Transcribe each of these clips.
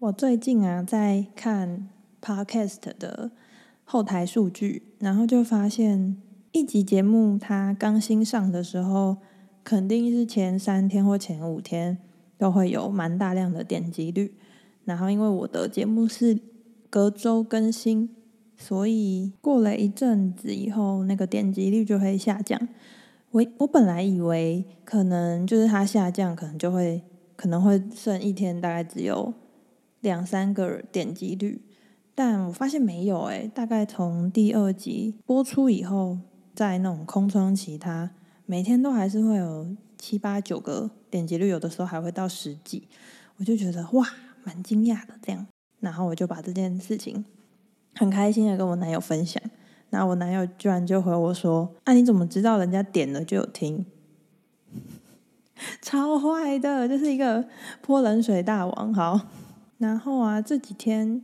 我最近啊在看 Podcast 的后台数据，然后就发现一集节目它刚新上的时候，肯定是前三天或前五天都会有蛮大量的点击率。然后因为我的节目是隔周更新，所以过了一阵子以后，那个点击率就会下降。我我本来以为可能就是它下降，可能就会可能会剩一天，大概只有。两三个点击率，但我发现没有诶，大概从第二集播出以后，在那种空窗期，它每天都还是会有七八九个点击率，有的时候还会到十几，我就觉得哇，蛮惊讶的这样。然后我就把这件事情很开心的跟我男友分享，然后我男友居然就回我说：“啊，你怎么知道人家点了就有听？” 超坏的，就是一个泼冷水大王，好。然后啊，这几天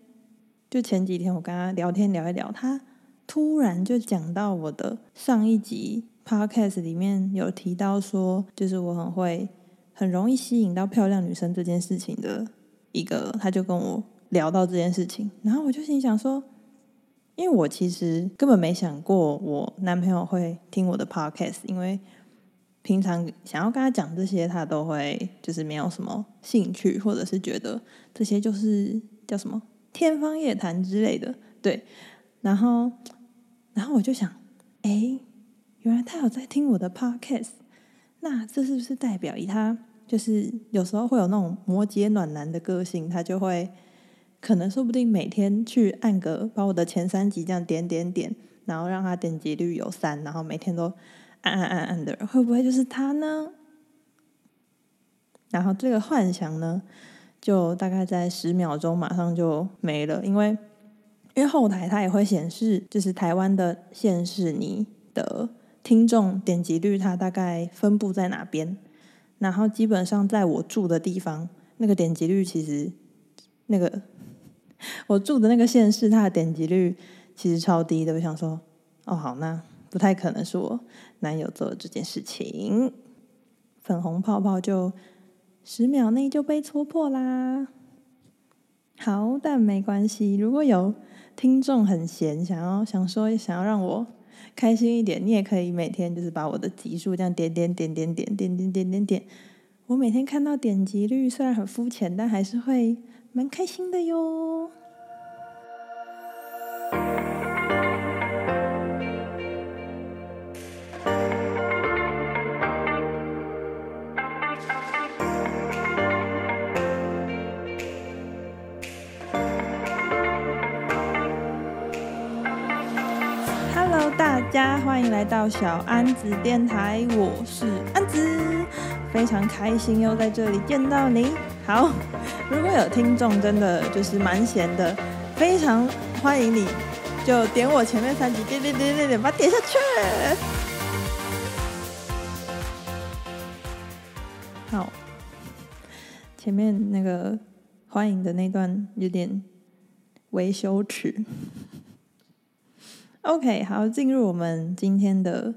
就前几天，我跟他聊天聊一聊，他突然就讲到我的上一集 podcast 里面有提到说，就是我很会很容易吸引到漂亮女生这件事情的一个，他就跟我聊到这件事情，然后我就心想说，因为我其实根本没想过我男朋友会听我的 podcast，因为。平常想要跟他讲这些，他都会就是没有什么兴趣，或者是觉得这些就是叫什么天方夜谭之类的。对，然后，然后我就想，哎，原来他有在听我的 podcast，那这是不是代表以他就是有时候会有那种摩羯暖男的个性，他就会可能说不定每天去按个把我的前三集这样点点点，然后让他点击率有三，然后每天都。按按按按的人会不会就是他呢？然后这个幻想呢，就大概在十秒钟马上就没了，因为因为后台它也会显示，就是台湾的县市，你的听众点击率它大概分布在哪边。然后基本上在我住的地方，那个点击率其实那个 我住的那个县市，它的点击率其实超低的。我想说，哦，好，那。不太可能是我男友做的这件事情，粉红泡泡就十秒内就被戳破啦。好，但没关系。如果有听众很闲，想要想说想要让我开心一点，你也可以每天就是把我的集数这样点点点点点点点点点点。我每天看到点击率虽然很肤浅，但还是会蛮开心的哟。欢迎来到小安子电台，我是安子，非常开心又在这里见到你。好，如果有听众真的就是蛮闲的，非常欢迎你，就点我前面三集，点点点点点，把它点下去。好，前面那个欢迎的那段有点微羞耻。OK，好，进入我们今天的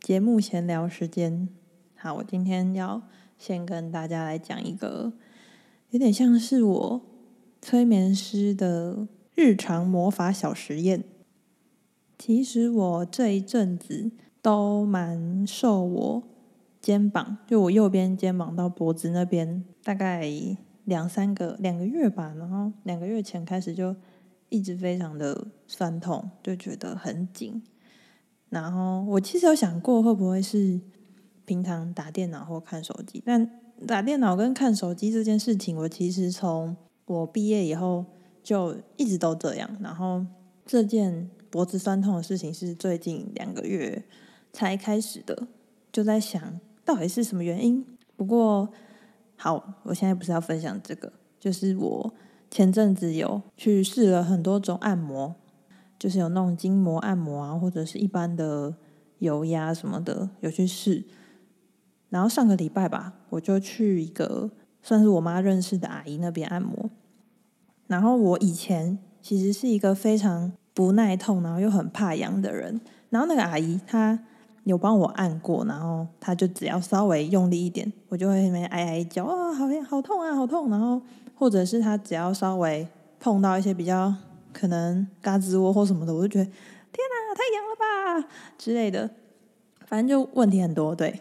节目闲聊时间。好，我今天要先跟大家来讲一个有点像是我催眠师的日常魔法小实验。其实我这一阵子都蛮受我肩膀，就我右边肩膀到脖子那边，大概两三个两个月吧，然后两个月前开始就。一直非常的酸痛，就觉得很紧。然后我其实有想过，会不会是平常打电脑或看手机？但打电脑跟看手机这件事情，我其实从我毕业以后就一直都这样。然后这件脖子酸痛的事情是最近两个月才开始的，就在想到底是什么原因。不过好，我现在不是要分享这个，就是我。前阵子有去试了很多种按摩，就是有那种筋膜按摩啊，或者是一般的油压什么的，有去试。然后上个礼拜吧，我就去一个算是我妈认识的阿姨那边按摩。然后我以前其实是一个非常不耐痛，然后又很怕痒的人。然后那个阿姨她有帮我按过，然后她就只要稍微用力一点，我就会那边哀哀叫啊，好痒，好痛啊，好痛。然后。或者是他只要稍微碰到一些比较可能胳肢窝或什么的，我就觉得天哪，太痒了吧之类的，反正就问题很多。对，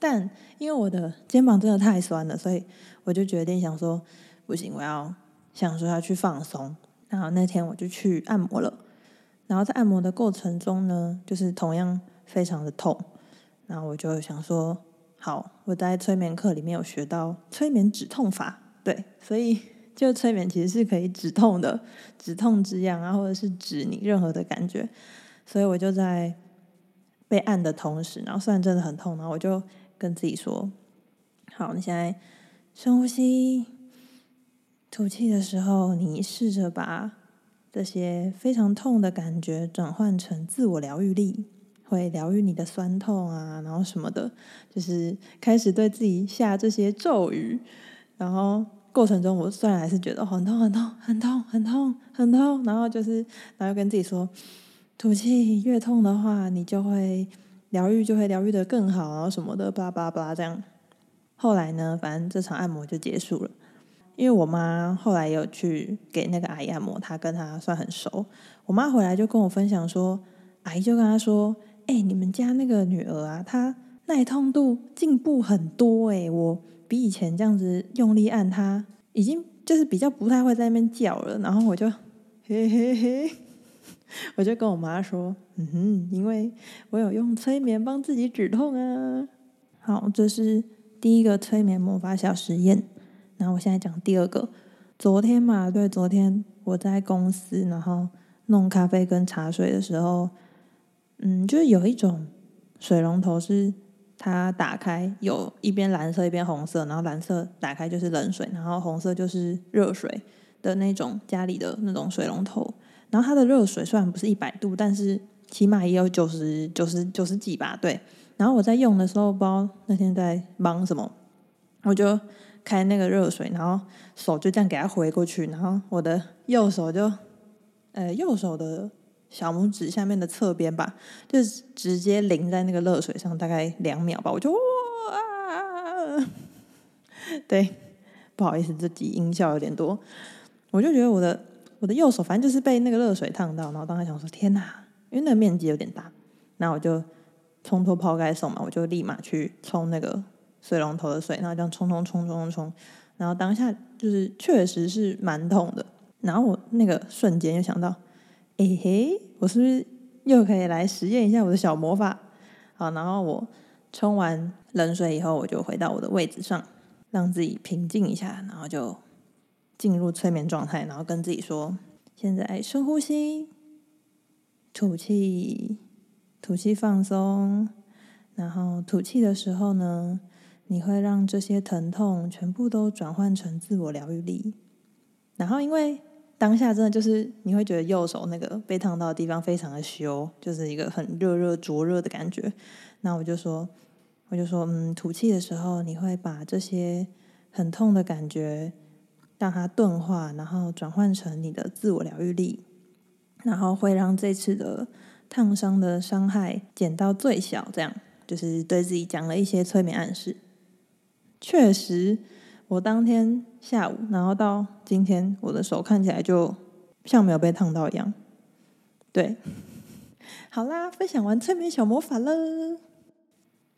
但因为我的肩膀真的太酸了，所以我就决定想说，不行，我要想说要去放松。然后那天我就去按摩了，然后在按摩的过程中呢，就是同样非常的痛。然后我就想说，好，我在催眠课里面有学到催眠止痛法，对，所以 就催眠其实是可以止痛的，止痛止痒啊，或者是止你任何的感觉。所以我就在被按的同时，然后虽然真的很痛，然后我就跟自己说，好，你现在深呼吸，吐气的时候，你试着把这些非常痛的感觉转换成自我疗愈力。会疗愈你的酸痛啊，然后什么的，就是开始对自己下这些咒语。然后过程中，我虽然还是觉得很痛、很痛、很痛、很痛、很痛，然后就是，然后跟自己说，吐气越痛的话，你就会疗愈，就会疗愈的更好，然后什么的，巴拉巴拉巴拉这样。后来呢，反正这场按摩就结束了。因为我妈后来有去给那个阿姨按摩，她跟她算很熟。我妈回来就跟我分享说，阿姨就跟她说。哎、你们家那个女儿啊，她耐痛度进步很多哎、我比以前这样子用力按它，已经就是比较不太会在那边叫了。然后我就嘿嘿嘿，我就跟我妈说，嗯哼，因为我有用催眠帮自己止痛啊。好，这是第一个催眠魔法小实验。然后我现在讲第二个，昨天嘛，对，昨天我在公司，然后弄咖啡跟茶水的时候。嗯，就是有一种水龙头是它打开有一边蓝色一边红色，然后蓝色打开就是冷水，然后红色就是热水的那种家里的那种水龙头。然后它的热水虽然不是一百度，但是起码也有九十九十九十几吧，对。然后我在用的时候，不知道那天在忙什么，我就开那个热水，然后手就这样给它回过去，然后我的右手就呃右手的。小拇指下面的侧边吧，就是直接淋在那个热水上，大概两秒吧，我就哇，对，不好意思，这集音效有点多，我就觉得我的我的右手反正就是被那个热水烫到，然后当时想说天哪，因为那个面积有点大，那我就冲脱泡盖送嘛，我就立马去冲那个水龙头的水，然后这样冲冲冲冲冲，然后当下就是确实是蛮痛的，然后我那个瞬间就想到。哎、嘿，我是不是又可以来实验一下我的小魔法？好，然后我冲完冷水以后，我就回到我的位置上，让自己平静一下，然后就进入催眠状态，然后跟自己说：现在深呼吸，吐气，吐气放松，然后吐气的时候呢，你会让这些疼痛全部都转换成自我疗愈力，然后因为。当下真的就是你会觉得右手那个被烫到的地方非常的羞，就是一个很热热灼热的感觉。那我就说，我就说，嗯，吐气的时候你会把这些很痛的感觉让它钝化，然后转换成你的自我疗愈力，然后会让这次的烫伤的伤害减到最小。这样就是对自己讲了一些催眠暗示。确实。我当天下午，然后到今天，我的手看起来就像没有被烫到一样。对，好啦，分享完催眠小魔法了。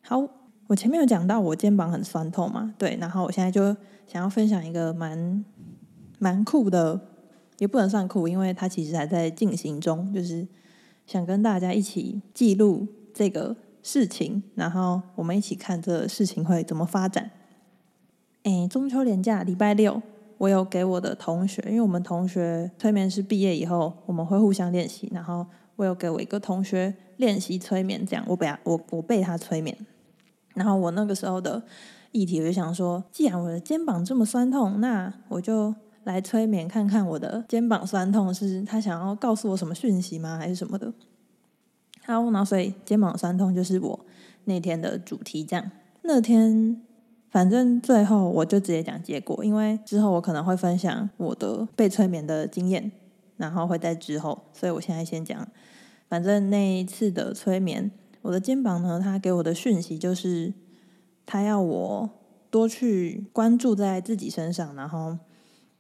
好，我前面有讲到我肩膀很酸痛嘛，对，然后我现在就想要分享一个蛮蛮酷的，也不能算酷，因为它其实还在进行中，就是想跟大家一起记录这个事情，然后我们一起看这个事情会怎么发展。哎，中秋连假礼拜六，我有给我的同学，因为我们同学催眠师毕业以后，我们会互相练习。然后我有给我一个同学练习催眠，这样我被他我我被他催眠。然后我那个时候的议题，我就想说，既然我的肩膀这么酸痛，那我就来催眠看看我的肩膀酸痛是他想要告诉我什么讯息吗，还是什么的？好，然后所以肩膀酸痛就是我那天的主题，这样那天。反正最后我就直接讲结果，因为之后我可能会分享我的被催眠的经验，然后会在之后，所以我现在先讲。反正那一次的催眠，我的肩膀呢，他给我的讯息就是，他要我多去关注在自己身上，然后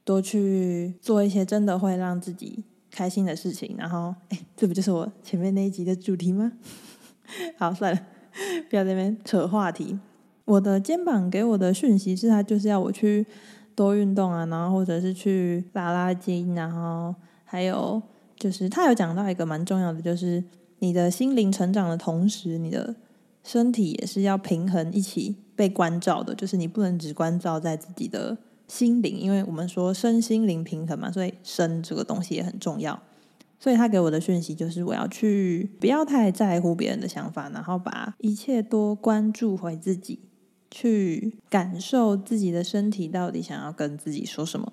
多去做一些真的会让自己开心的事情。然后，哎，这不就是我前面那一集的主题吗？好，算了，不要在那边扯话题。我的肩膀给我的讯息是，他就是要我去多运动啊，然后或者是去拉拉筋，然后还有就是他有讲到一个蛮重要的，就是你的心灵成长的同时，你的身体也是要平衡一起被关照的，就是你不能只关照在自己的心灵，因为我们说身心灵平衡嘛，所以身这个东西也很重要。所以他给我的讯息就是，我要去不要太在乎别人的想法，然后把一切多关注回自己。去感受自己的身体到底想要跟自己说什么，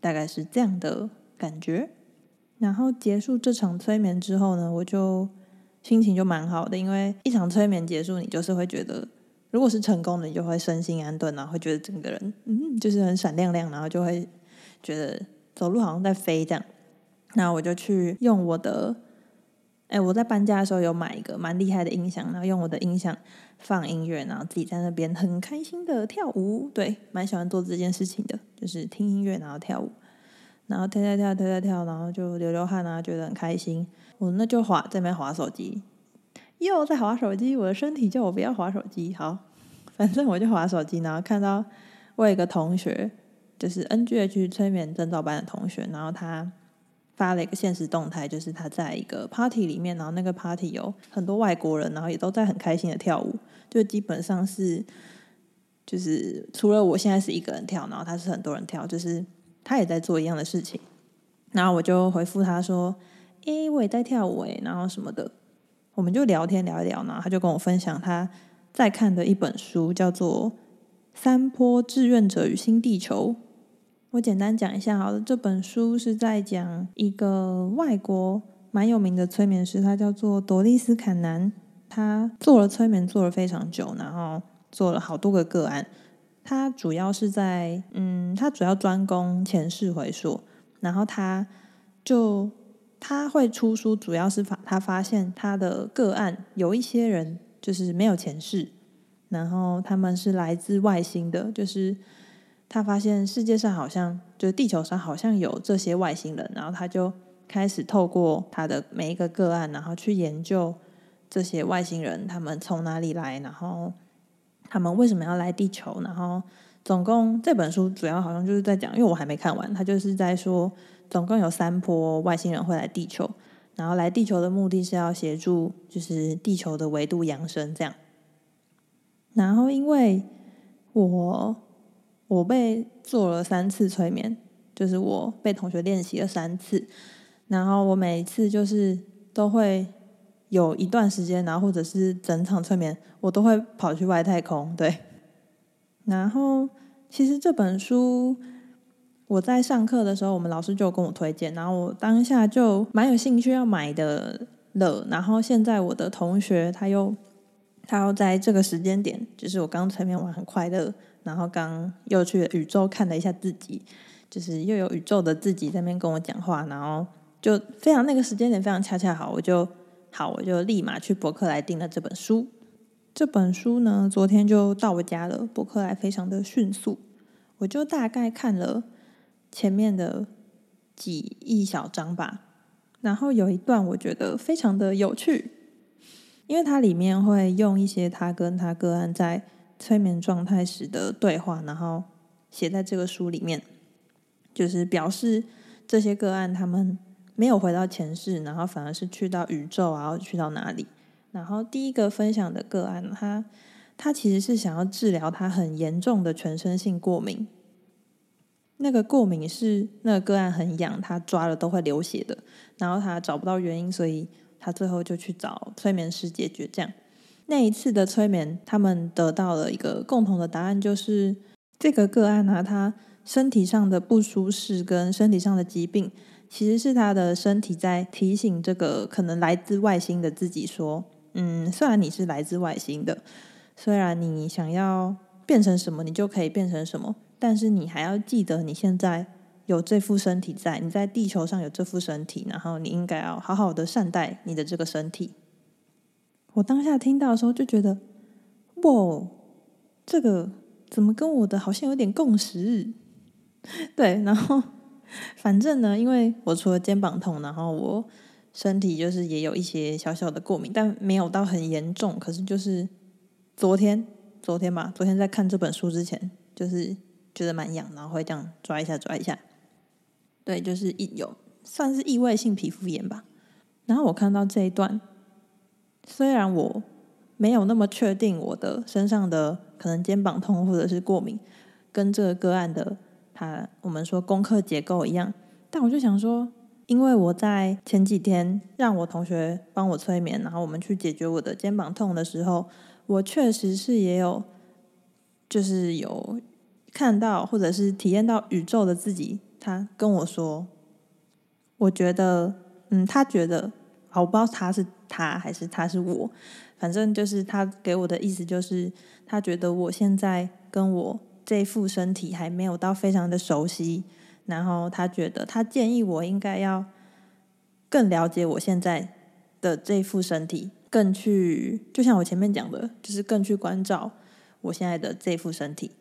大概是这样的感觉。然后结束这场催眠之后呢，我就心情就蛮好的，因为一场催眠结束，你就是会觉得，如果是成功的，你就会身心安顿，然后会觉得整个人嗯，就是很闪亮亮，然后就会觉得走路好像在飞这样。那我就去用我的。哎，我在搬家的时候有买一个蛮厉害的音响，然后用我的音响放音乐，然后自己在那边很开心的跳舞。对，蛮喜欢做这件事情的，就是听音乐然后跳舞，然后跳跳跳跳跳跳，然后就流流汗啊，觉得很开心。我那就滑在边滑手机，又在滑手机，我的身体叫我不要滑手机。好，反正我就滑手机，然后看到我有一个同学，就是 NGH 催眠证照班的同学，然后他。发了一个现实动态，就是他在一个 party 里面，然后那个 party 有很多外国人，然后也都在很开心的跳舞，就基本上是，就是除了我现在是一个人跳，然后他是很多人跳，就是他也在做一样的事情。然后我就回复他说：“诶，我也在跳舞诶。”然后什么的，我们就聊天聊一聊，然后他就跟我分享他在看的一本书，叫做《三坡志愿者与新地球》。我简单讲一下好了，这本书是在讲一个外国蛮有名的催眠师，他叫做朵丽丝·坎南。他做了催眠做了非常久，然后做了好多个个案。他主要是在，嗯，他主要专攻前世回溯。然后他就他会出书，主要是发他发现他的个案有一些人就是没有前世，然后他们是来自外星的，就是。他发现世界上好像，就是地球上好像有这些外星人，然后他就开始透过他的每一个个案，然后去研究这些外星人他们从哪里来，然后他们为什么要来地球，然后总共这本书主要好像就是在讲，因为我还没看完，他就是在说总共有三波外星人会来地球，然后来地球的目的是要协助就是地球的维度扬升这样，然后因为我。我被做了三次催眠，就是我被同学练习了三次，然后我每一次就是都会有一段时间，然后或者是整场催眠，我都会跑去外太空。对，然后其实这本书我在上课的时候，我们老师就跟我推荐，然后我当下就蛮有兴趣要买的了。然后现在我的同学他又他又在这个时间点，就是我刚催眠完很快乐。然后刚又去宇宙看了一下自己，就是又有宇宙的自己在那边跟我讲话，然后就非常那个时间点非常恰恰好，我就好，我就立马去博客来订了这本书。这本书呢，昨天就到我家了，博客来非常的迅速，我就大概看了前面的几一小章吧，然后有一段我觉得非常的有趣，因为它里面会用一些他跟他个案在。催眠状态时的对话，然后写在这个书里面，就是表示这些个案他们没有回到前世，然后反而是去到宇宙，然后去到哪里？然后第一个分享的个案，他他其实是想要治疗他很严重的全身性过敏，那个过敏是那个个案很痒，他抓了都会流血的，然后他找不到原因，所以他最后就去找催眠师解决这样。那一次的催眠，他们得到了一个共同的答案，就是这个个案啊，他身体上的不舒适跟身体上的疾病，其实是他的身体在提醒这个可能来自外星的自己说，嗯，虽然你是来自外星的，虽然你想要变成什么，你就可以变成什么，但是你还要记得你现在有这副身体在，你在地球上有这副身体，然后你应该要好好的善待你的这个身体。我当下听到的时候就觉得，哇，这个怎么跟我的好像有点共识？对，然后反正呢，因为我除了肩膀痛，然后我身体就是也有一些小小的过敏，但没有到很严重。可是就是昨天，昨天吧，昨天在看这本书之前，就是觉得蛮痒，然后会这样抓一下抓一下。对，就是一有算是异位性皮肤炎吧。然后我看到这一段，虽然我没有那么确定我的身上的可能肩膀痛或者是过敏跟这个个案的他我们说功课结构一样，但我就想说，因为我在前几天让我同学帮我催眠，然后我们去解决我的肩膀痛的时候，我确实是也有就是有看到或者是体验到宇宙的自己，他跟我说，我觉得。嗯，他觉得，好，我不知道他是他还是他是我，反正就是他给我的意思就是，他觉得我现在跟我这副身体还没有到非常的熟悉，然后他觉得他建议我应该要更了解我现在的这副身体，更去，就像我前面讲的，就是更去关照我现在的这副身体。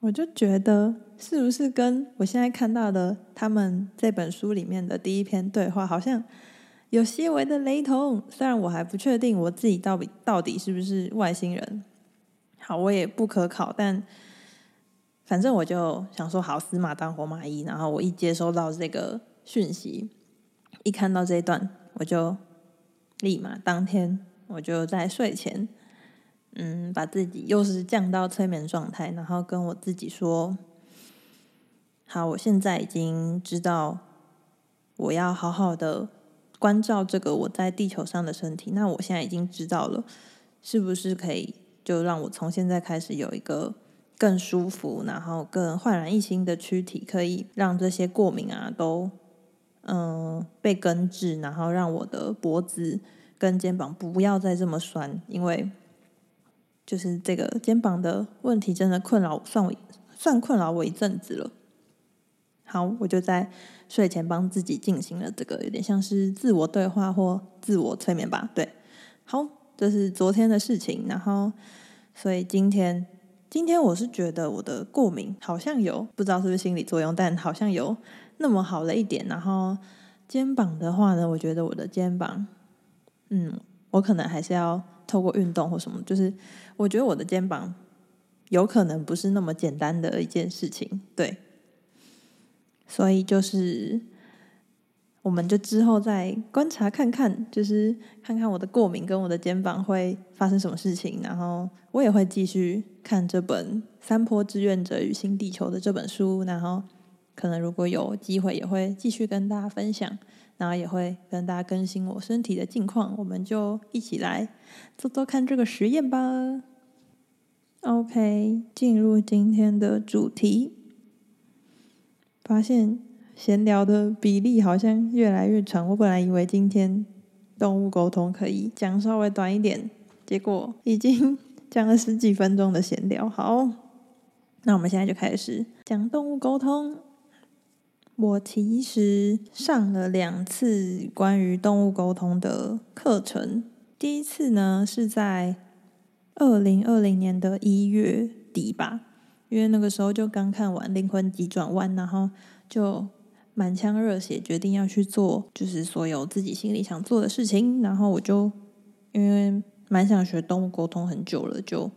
我就觉得，是不是跟我现在看到的他们这本书里面的第一篇对话，好像有些微的雷同？虽然我还不确定我自己到底到底是不是外星人，好，我也不可考，但反正我就想说，好，死马当活马医。然后我一接收到这个讯息，一看到这一段，我就立马当天我就在睡前。嗯，把自己又是降到催眠状态，然后跟我自己说：“好，我现在已经知道我要好好的关照这个我在地球上的身体。那我现在已经知道了，是不是可以就让我从现在开始有一个更舒服，然后更焕然一新的躯体，可以让这些过敏啊都嗯被根治，然后让我的脖子跟肩膀不要再这么酸，因为。”就是这个肩膀的问题，真的困扰算我算困扰我一阵子了。好，我就在睡前帮自己进行了这个有点像是自我对话或自我催眠吧。对，好，这是昨天的事情。然后，所以今天今天我是觉得我的过敏好像有不知道是不是心理作用，但好像有那么好了一点。然后肩膀的话呢，我觉得我的肩膀，嗯，我可能还是要。透过运动或什么，就是我觉得我的肩膀有可能不是那么简单的一件事情，对。所以就是，我们就之后再观察看看，就是看看我的过敏跟我的肩膀会发生什么事情，然后我也会继续看这本《三坡志愿者与新地球》的这本书，然后可能如果有机会也会继续跟大家分享。然后也会跟大家更新我身体的近况，我们就一起来做做看这个实验吧。OK，进入今天的主题，发现闲聊的比例好像越来越长。我本来以为今天动物沟通可以讲稍微短一点，结果已经讲了十几分钟的闲聊。好，那我们现在就开始讲动物沟通。我其实上了两次关于动物沟通的课程。第一次呢是在二零二零年的一月底吧，因为那个时候就刚看完《灵魂急转弯》，然后就满腔热血，决定要去做，就是所有自己心里想做的事情。然后我就因为蛮想学动物沟通很久了，就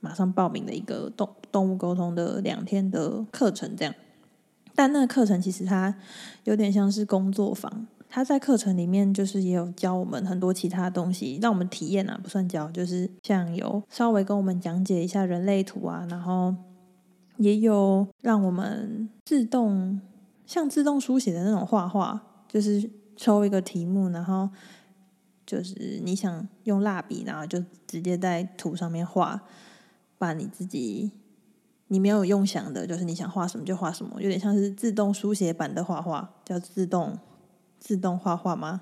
马上报名了一个动动物沟通的两天的课程，这样。但那个课程其实它有点像是工作坊，它在课程里面就是也有教我们很多其他东西，让我们体验啊，不算教，就是像有稍微跟我们讲解一下人类图啊，然后也有让我们自动像自动书写的那种画画，就是抽一个题目，然后就是你想用蜡笔，然后就直接在图上面画，把你自己。你没有用想的，就是你想画什么就画什么，有点像是自动书写版的画画，叫自动自动画画吗？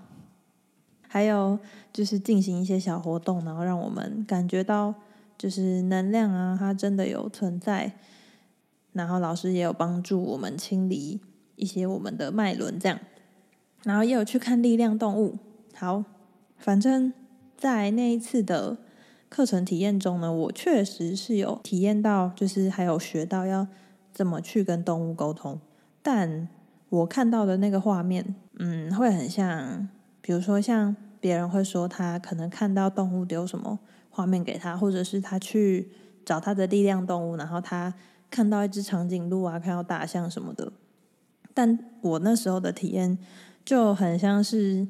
还有就是进行一些小活动，然后让我们感觉到就是能量啊，它真的有存在。然后老师也有帮助我们清理一些我们的脉轮，这样。然后也有去看力量动物。好，反正在那一次的。课程体验中呢，我确实是有体验到，就是还有学到要怎么去跟动物沟通，但我看到的那个画面，嗯，会很像，比如说像别人会说他可能看到动物丢什么画面给他，或者是他去找他的力量动物，然后他看到一只长颈鹿啊，看到大象什么的。但我那时候的体验就很像是，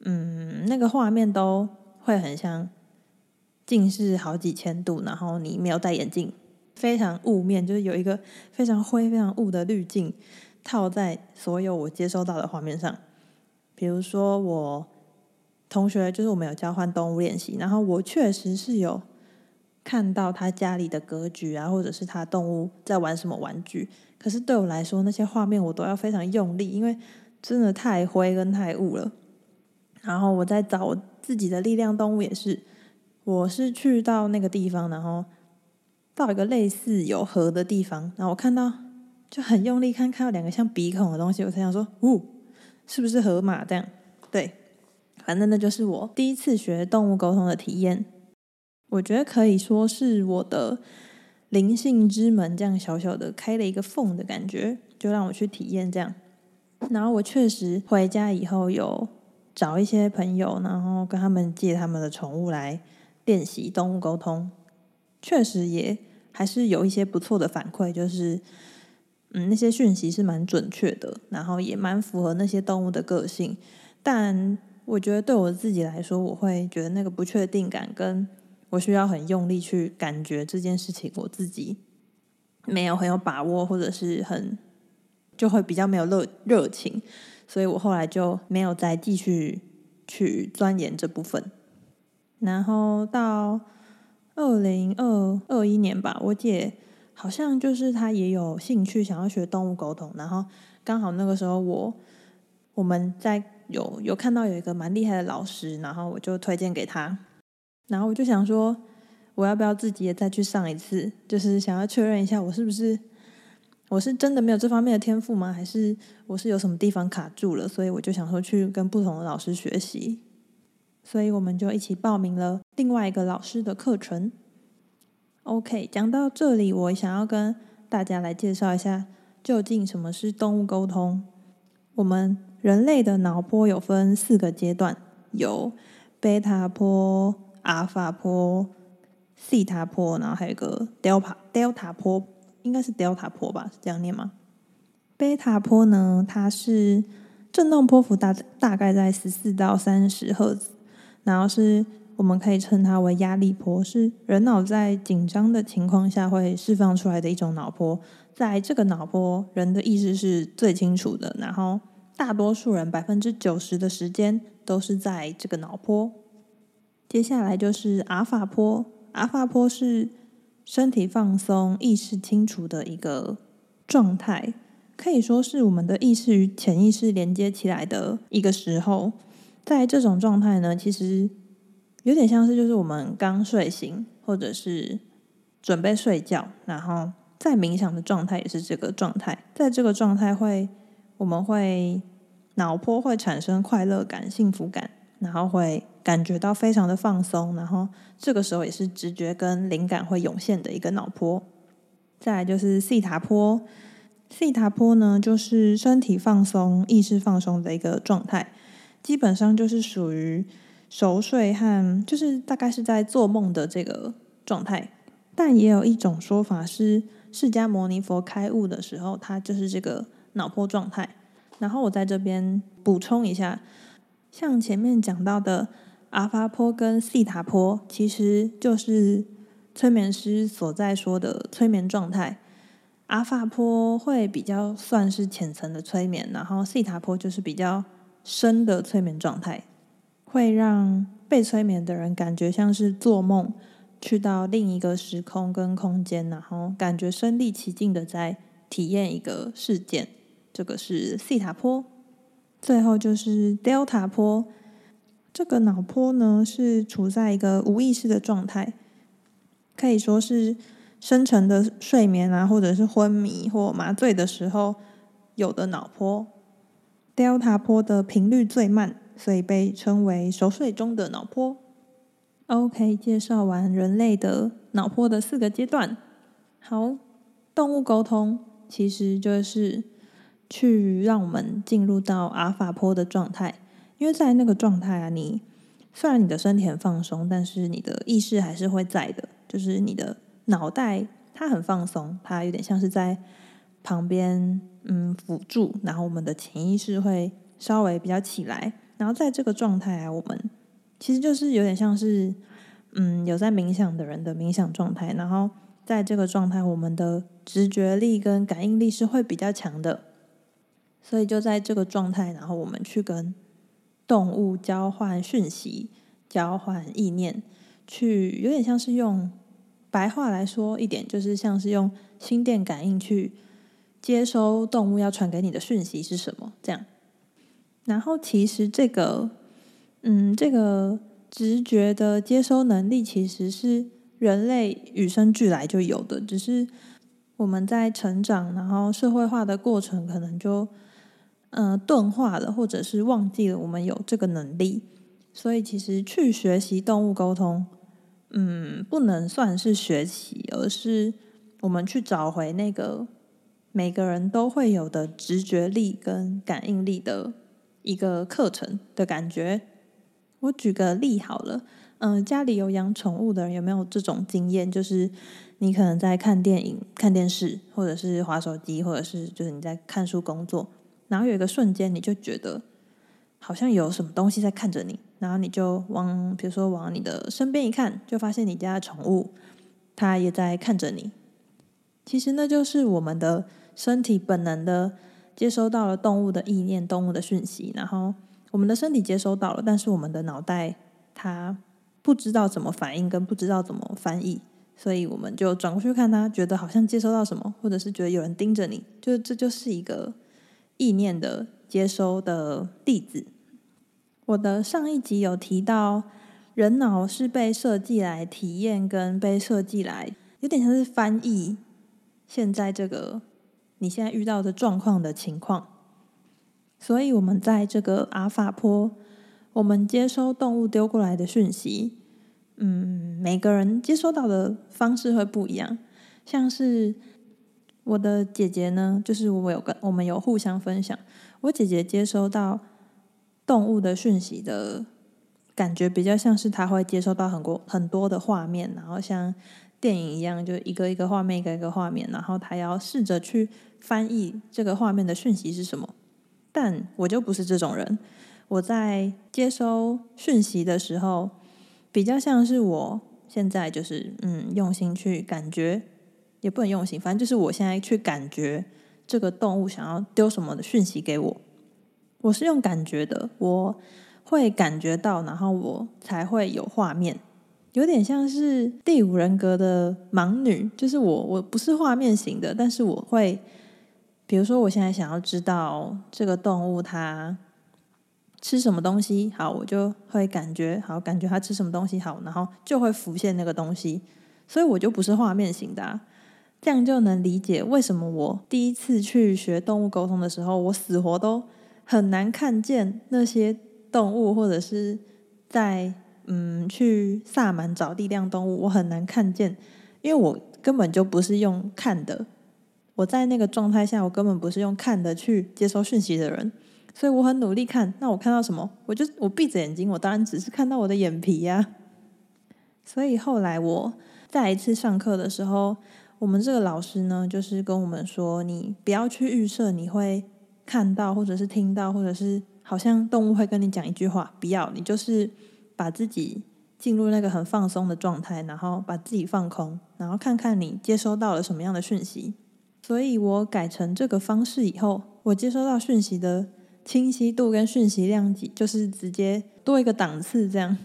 嗯，那个画面都会很像近视好几千度，然后你没有戴眼镜，非常雾面，就是有一个非常灰、非常雾的滤镜。套在所有我接收到的画面上，比如说我同学，就是我们有交换动物练习，然后我确实是有看到他家里的格局啊，或者是他动物在玩什么玩具。可是对我来说，那些画面我都要非常用力，因为真的太灰跟太雾了。然后我在找我自己的力量动物也是，我是去到那个地方，然后到一个类似有河的地方，然后我看到。就很用力看，看到两个像鼻孔的东西，我才想说，呜，是不是河马这样？对，反正那就是我第一次学动物沟通的体验。我觉得可以说是我的灵性之门，这样小小的开了一个缝的感觉，就让我去体验这样。然后我确实回家以后有找一些朋友，然后跟他们借他们的宠物来练习动物沟通，确实也还是有一些不错的反馈，就是。嗯，那些讯息是蛮准确的，然后也蛮符合那些动物的个性。但我觉得对我自己来说，我会觉得那个不确定感，跟我需要很用力去感觉这件事情，我自己没有很有把握，或者是很就会比较没有热热情，所以我后来就没有再继续去钻研这部分。然后到二零二二一年吧，我姐。好像就是她也有兴趣想要学动物沟通，然后刚好那个时候我我们在有有看到有一个蛮厉害的老师，然后我就推荐给他，然后我就想说我要不要自己也再去上一次，就是想要确认一下我是不是我是真的没有这方面的天赋吗？还是我是有什么地方卡住了？所以我就想说去跟不同的老师学习，所以我们就一起报名了另外一个老师的课程。OK，讲到这里，我想要跟大家来介绍一下，究竟什么是动物沟通。我们人类的脑波有分四个阶段，有贝塔波、阿尔法波、西塔波，然后还有一个 Delta Delta 波，应该是 Delta 波吧？是这样念吗？贝塔波呢，它是振动波幅大大概在十四到三十赫兹，然后是。我们可以称它为压力波，是人脑在紧张的情况下会释放出来的一种脑波。在这个脑波，人的意识是最清楚的，然后大多数人百分之九十的时间都是在这个脑波。接下来就是阿法波，阿法波是身体放松、意识清楚的一个状态，可以说是我们的意识与潜意识连接起来的一个时候。在这种状态呢，其实。有点像是，就是我们刚睡醒，或者是准备睡觉，然后在冥想的状态也是这个状态。在这个状态会，我们会脑波会产生快乐感、幸福感，然后会感觉到非常的放松，然后这个时候也是直觉跟灵感会涌现的一个脑波。再来就是西塔波，西塔波呢就是身体放松、意识放松的一个状态，基本上就是属于。熟睡和就是大概是在做梦的这个状态，但也有一种说法是释迦牟尼佛开悟的时候，他就是这个脑波状态。然后我在这边补充一下，像前面讲到的阿法波跟西塔波，其实就是催眠师所在说的催眠状态。阿法波会比较算是浅层的催眠，然后西塔波就是比较深的催眠状态。会让被催眠的人感觉像是做梦，去到另一个时空跟空间，然后感觉身临其境的在体验一个事件。这个是西塔波，最后就是 Delta 波。这个脑波呢是处在一个无意识的状态，可以说是深层的睡眠啊，或者是昏迷或麻醉的时候有的脑波。Delta 波的频率最慢。所以被称为熟睡中的脑波。OK，介绍完人类的脑波的四个阶段。好，动物沟通其实就是去让我们进入到阿尔法波的状态，因为在那个状态啊，你虽然你的身体很放松，但是你的意识还是会在的，就是你的脑袋它很放松，它有点像是在旁边嗯辅助，然后我们的潜意识会稍微比较起来，然后在这个状态啊，我们其实就是有点像是嗯有在冥想的人的冥想状态，然后。在这个状态，我们的直觉力跟感应力是会比较强的，所以就在这个状态，然后我们去跟动物交换讯息、交换意念，去有点像是用白话来说一点，就是像是用心电感应去接收动物要传给你的讯息是什么这样。然后其实这个，嗯，这个直觉的接收能力其实是。人类与生俱来就有的，只是我们在成长，然后社会化的过程，可能就呃钝化了，或者是忘记了我们有这个能力。所以，其实去学习动物沟通，嗯，不能算是学习，而是我们去找回那个每个人都会有的直觉力跟感应力的一个课程的感觉。我举个例好了。嗯，家里有养宠物的人有没有这种经验？就是你可能在看电影、看电视，或者是滑手机，或者是就是你在看书、工作，然后有一个瞬间，你就觉得好像有什么东西在看着你，然后你就往，比如说往你的身边一看，就发现你家的宠物它也在看着你。其实那就是我们的身体本能的接收到了动物的意念、动物的讯息，然后我们的身体接收到了，但是我们的脑袋它。不知道怎么反应，跟不知道怎么翻译，所以我们就转过去看他，觉得好像接收到什么，或者是觉得有人盯着你，就这就是一个意念的接收的例子。我的上一集有提到，人脑是被设计来体验，跟被设计来有点像是翻译现在这个你现在遇到的状况的情况，所以我们在这个阿法波。我们接收动物丢过来的讯息，嗯，每个人接收到的方式会不一样。像是我的姐姐呢，就是我有跟我们有互相分享，我姐姐接收到动物的讯息的感觉，比较像是她会接收到很多很多的画面，然后像电影一样，就一个一个画面，一个一个画面，然后她要试着去翻译这个画面的讯息是什么。但我就不是这种人。我在接收讯息的时候，比较像是我现在就是嗯用心去感觉，也不能用心，反正就是我现在去感觉这个动物想要丢什么的讯息给我，我是用感觉的，我会感觉到，然后我才会有画面，有点像是第五人格的盲女，就是我我不是画面型的，但是我会，比如说我现在想要知道这个动物它。吃什么东西好，我就会感觉好，感觉他吃什么东西好，然后就会浮现那个东西，所以我就不是画面型的啊，这样就能理解为什么我第一次去学动物沟通的时候，我死活都很难看见那些动物，或者是在嗯去萨满找力量动物，我很难看见，因为我根本就不是用看的，我在那个状态下，我根本不是用看的去接收讯息的人。所以我很努力看，那我看到什么？我就我闭着眼睛，我当然只是看到我的眼皮呀。所以后来我再一次上课的时候，我们这个老师呢，就是跟我们说，你不要去预设你会看到，或者是听到，或者是好像动物会跟你讲一句话，不要，你就是把自己进入那个很放松的状态，然后把自己放空，然后看看你接收到了什么样的讯息。所以我改成这个方式以后，我接收到讯息的。清晰度跟讯息量级就是直接多一个档次，这样，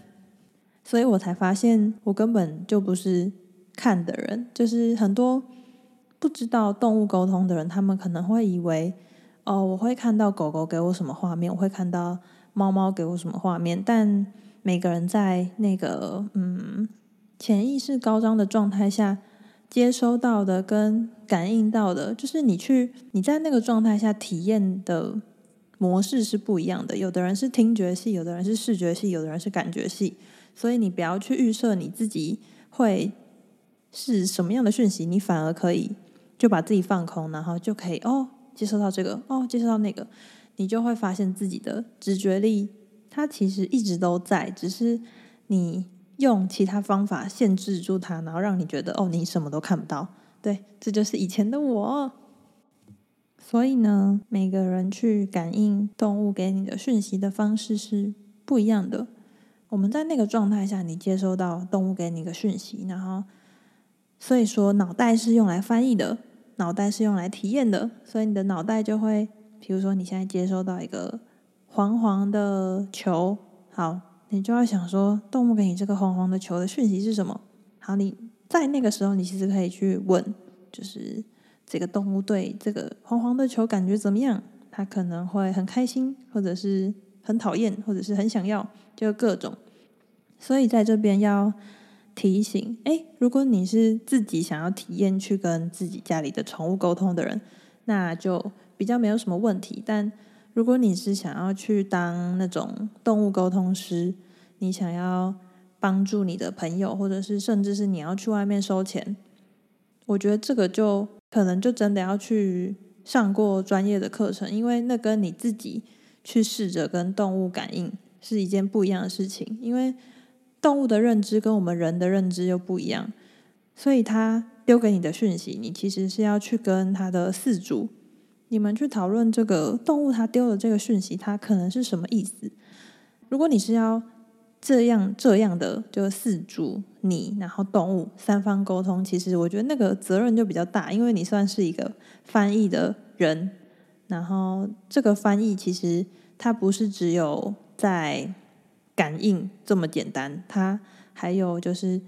所以我才发现我根本就不是看的人。就是很多不知道动物沟通的人，他们可能会以为，哦，我会看到狗狗给我什么画面，我会看到猫猫给我什么画面。但每个人在那个嗯潜意识高涨的状态下接收到的跟感应到的，就是你去你在那个状态下体验的。模式是不一样的，有的人是听觉系，有的人是视觉系，有的人是感觉系，所以你不要去预设你自己会是什么样的讯息，你反而可以就把自己放空，然后就可以哦接受到这个，哦接受到那个，你就会发现自己的直觉力，它其实一直都在，只是你用其他方法限制住它，然后让你觉得哦你什么都看不到。对，这就是以前的我。所以呢，每个人去感应动物给你的讯息的方式是不一样的。我们在那个状态下，你接收到动物给你的讯息，然后。所以说，脑袋是用来翻译的，脑袋是用来体验的。所以你的脑袋就会，比如说你现在接收到一个黄黄的球，好，你就要想说，动物给你这个黄黄的球的讯息是什么？好，你在那个时候，你其实可以去问，就是这个动物对这个黄黄的球感觉怎么样？它可能会很开心，或者是很讨厌，或者是很想要，就各种。所以在这边要。提醒：诶，如果你是自己想要体验去跟自己家里的宠物沟通的人，那就比较没有什么问题。但如果你是想要去当那种动物沟通师，你想要帮助你的朋友，或者是甚至是你要去外面收钱，我觉得这个就可能就真的要去上过专业的课程，因为那跟你自己去试着跟动物感应是一件不一样的事情，因为。动物的认知跟我们人的认知又不一样，所以它丢给你的讯息，你其实是要去跟它的饲主，你们去讨论这个动物它丢的这个讯息，它可能是什么意思。如果你是要这样这样的，就饲主你，然后动物三方沟通，其实我觉得那个责任就比较大，因为你算是一个翻译的人，然后这个翻译其实它不是只有在。感应这么简单，它还有就是，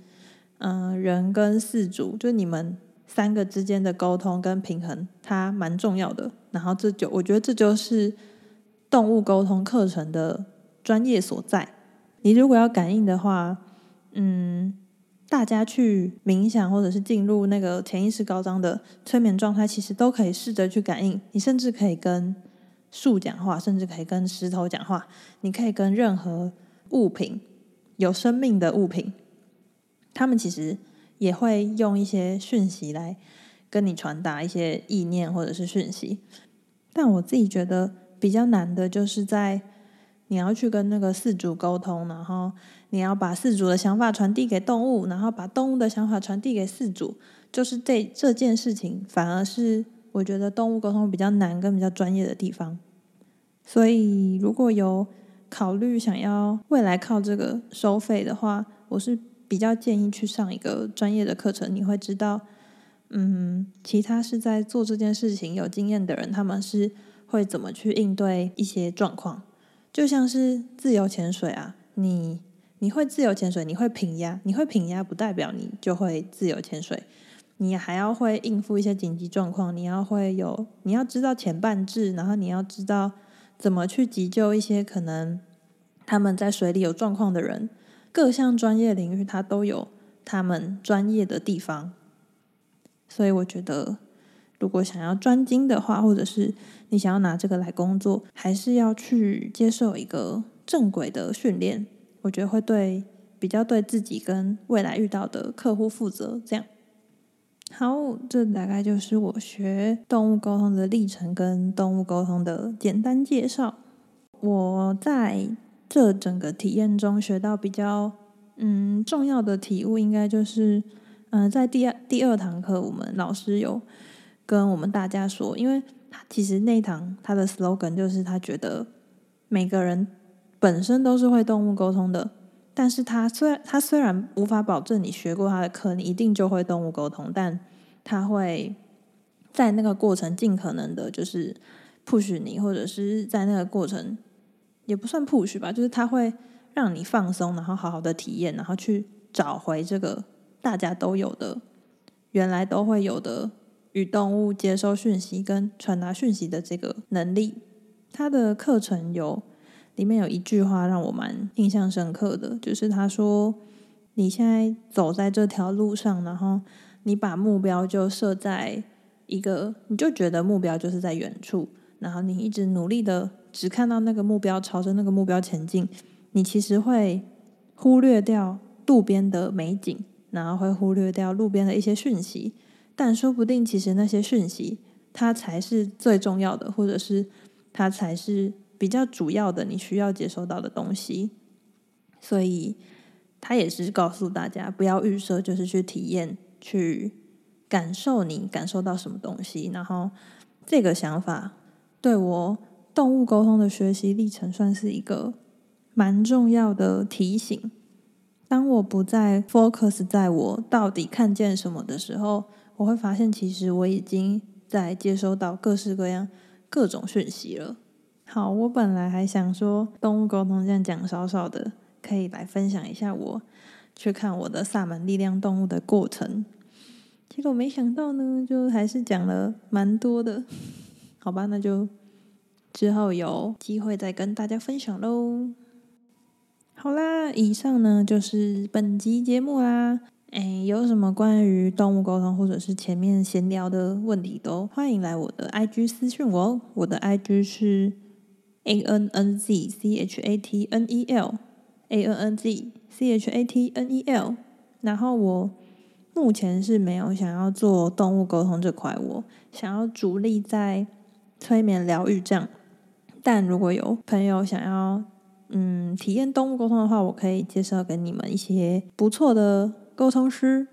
嗯、人跟四主，就你们三个之间的沟通跟平衡，它蛮重要的。然后这就我觉得这就是动物沟通课程的专业所在。你如果要感应的话，嗯，大家去冥想或者是进入那个潜意识高涨的催眠状态，其实都可以试着去感应。你甚至可以跟树讲话，甚至可以跟石头讲话，你可以跟任何。物品，有生命的物品，他们其实也会用一些讯息来跟你传达一些意念或者是讯息。但我自己觉得比较难的就是在你要去跟那个四主沟通，然后你要把四主的想法传递给动物，然后把动物的想法传递给四主，就是这这件事情反而是我觉得动物沟通比较难跟比较专业的地方。所以如果有考虑想要未来靠这个收费的话，我是比较建议去上一个专业的课程。你会知道，嗯，其他是在做这件事情有经验的人，他们是会怎么去应对一些状况。就像是自由潜水啊，你你会自由潜水，你会平压，你会平压不代表你就会自由潜水，你还要会应付一些紧急状况，你要会有，你要知道潜半制，然后你要知道。怎么去急救一些可能他们在水里有状况的人？各项专业领域，它都有他们专业的地方。所以我觉得，如果想要专精的话，或者是你想要拿这个来工作，还是要去接受一个正轨的训练。我觉得会对比较对自己跟未来遇到的客户负责。这样。好，这大概就是我学动物沟通的历程跟动物沟通的简单介绍。我在这整个体验中学到比较嗯重要的体悟，应该就是嗯、在第二第二堂课，我们老师有跟我们大家说，因为他其实那一堂他的 slogan 就是他觉得每个人本身都是会动物沟通的。但是他虽然他虽然无法保证你学过他的课，你一定就会动物沟通，但他会在那个过程尽可能的，就是 push 你，或者是在那个过程也不算 push 吧，就是他会让你放松，然后好好的体验，然后去找回这个大家都有的、原来都会有的与动物接收讯息跟传达讯息的这个能力。他的课程有。里面有一句话让我蛮印象深刻的，就是他说：“你现在走在这条路上，然后你把目标就设在一个，你就觉得目标就是在远处，然后你一直努力的只看到那个目标，朝着那个目标前进，你其实会忽略掉路边的美景，然后会忽略掉路边的一些讯息，但说不定其实那些讯息它才是最重要的，或者是它才是比较主要的，你需要接收到的东西。所以，他也是告诉大家不要预设，就是去体验、去感受你感受到什么东西。然后，这个想法对我动物沟通的学习历程算是一个蛮重要的提醒。当我不再 focus 在我到底看见什么的时候，我会发现其实我已经在接收到各式各样各种讯息了。好，我本来还想说动物沟通这样讲少少的，可以来分享一下我去看我的萨满力量动物的过程。结果没想到呢，就还是讲了蛮多的。好吧，那就之后有机会再跟大家分享喽。好啦，以上呢就是本集节目啦。诶，有什么关于动物沟通或者是前面闲聊的问题，都欢迎来我的 IG 私讯我哦。我的 IG 是 A N N Z C H A T N E L A N N Z C H A T N E L。然后我目前是没有想要做动物沟通这块，我想要主力在催眠疗愈这样。但如果有朋友想要，嗯，体验动物沟通的话，我可以介绍给你们一些不错的沟通师。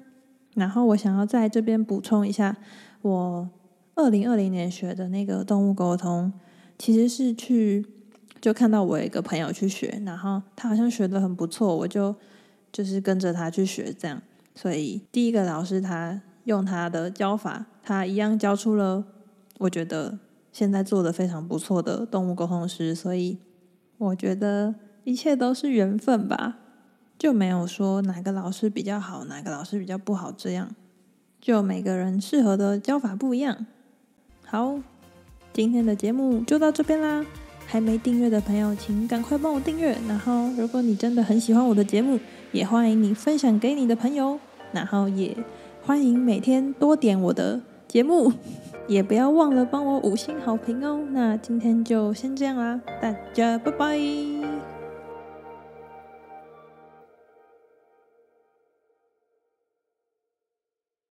然后我想要在这边补充一下，我二零二零年学的那个动物沟通，其实是去就看到我一个朋友去学，然后他好像学得很不错，我就就是跟着他去学这样。所以第一个老师他用他的教法，他一样教出了我觉得现在做的非常不错的动物沟通师，所以。我觉得一切都是缘分吧，就没有说哪个老师比较好，哪个老师比较不好这样，就每个人适合的教法不一样。好，今天的节目就到这边啦，还没订阅的朋友，请赶快帮我订阅。然后，如果你真的很喜欢我的节目，也欢迎你分享给你的朋友，然后也欢迎每天多点我的节目。也不要忘了帮我五星好评哦。那今天就先这样啦，大家拜拜。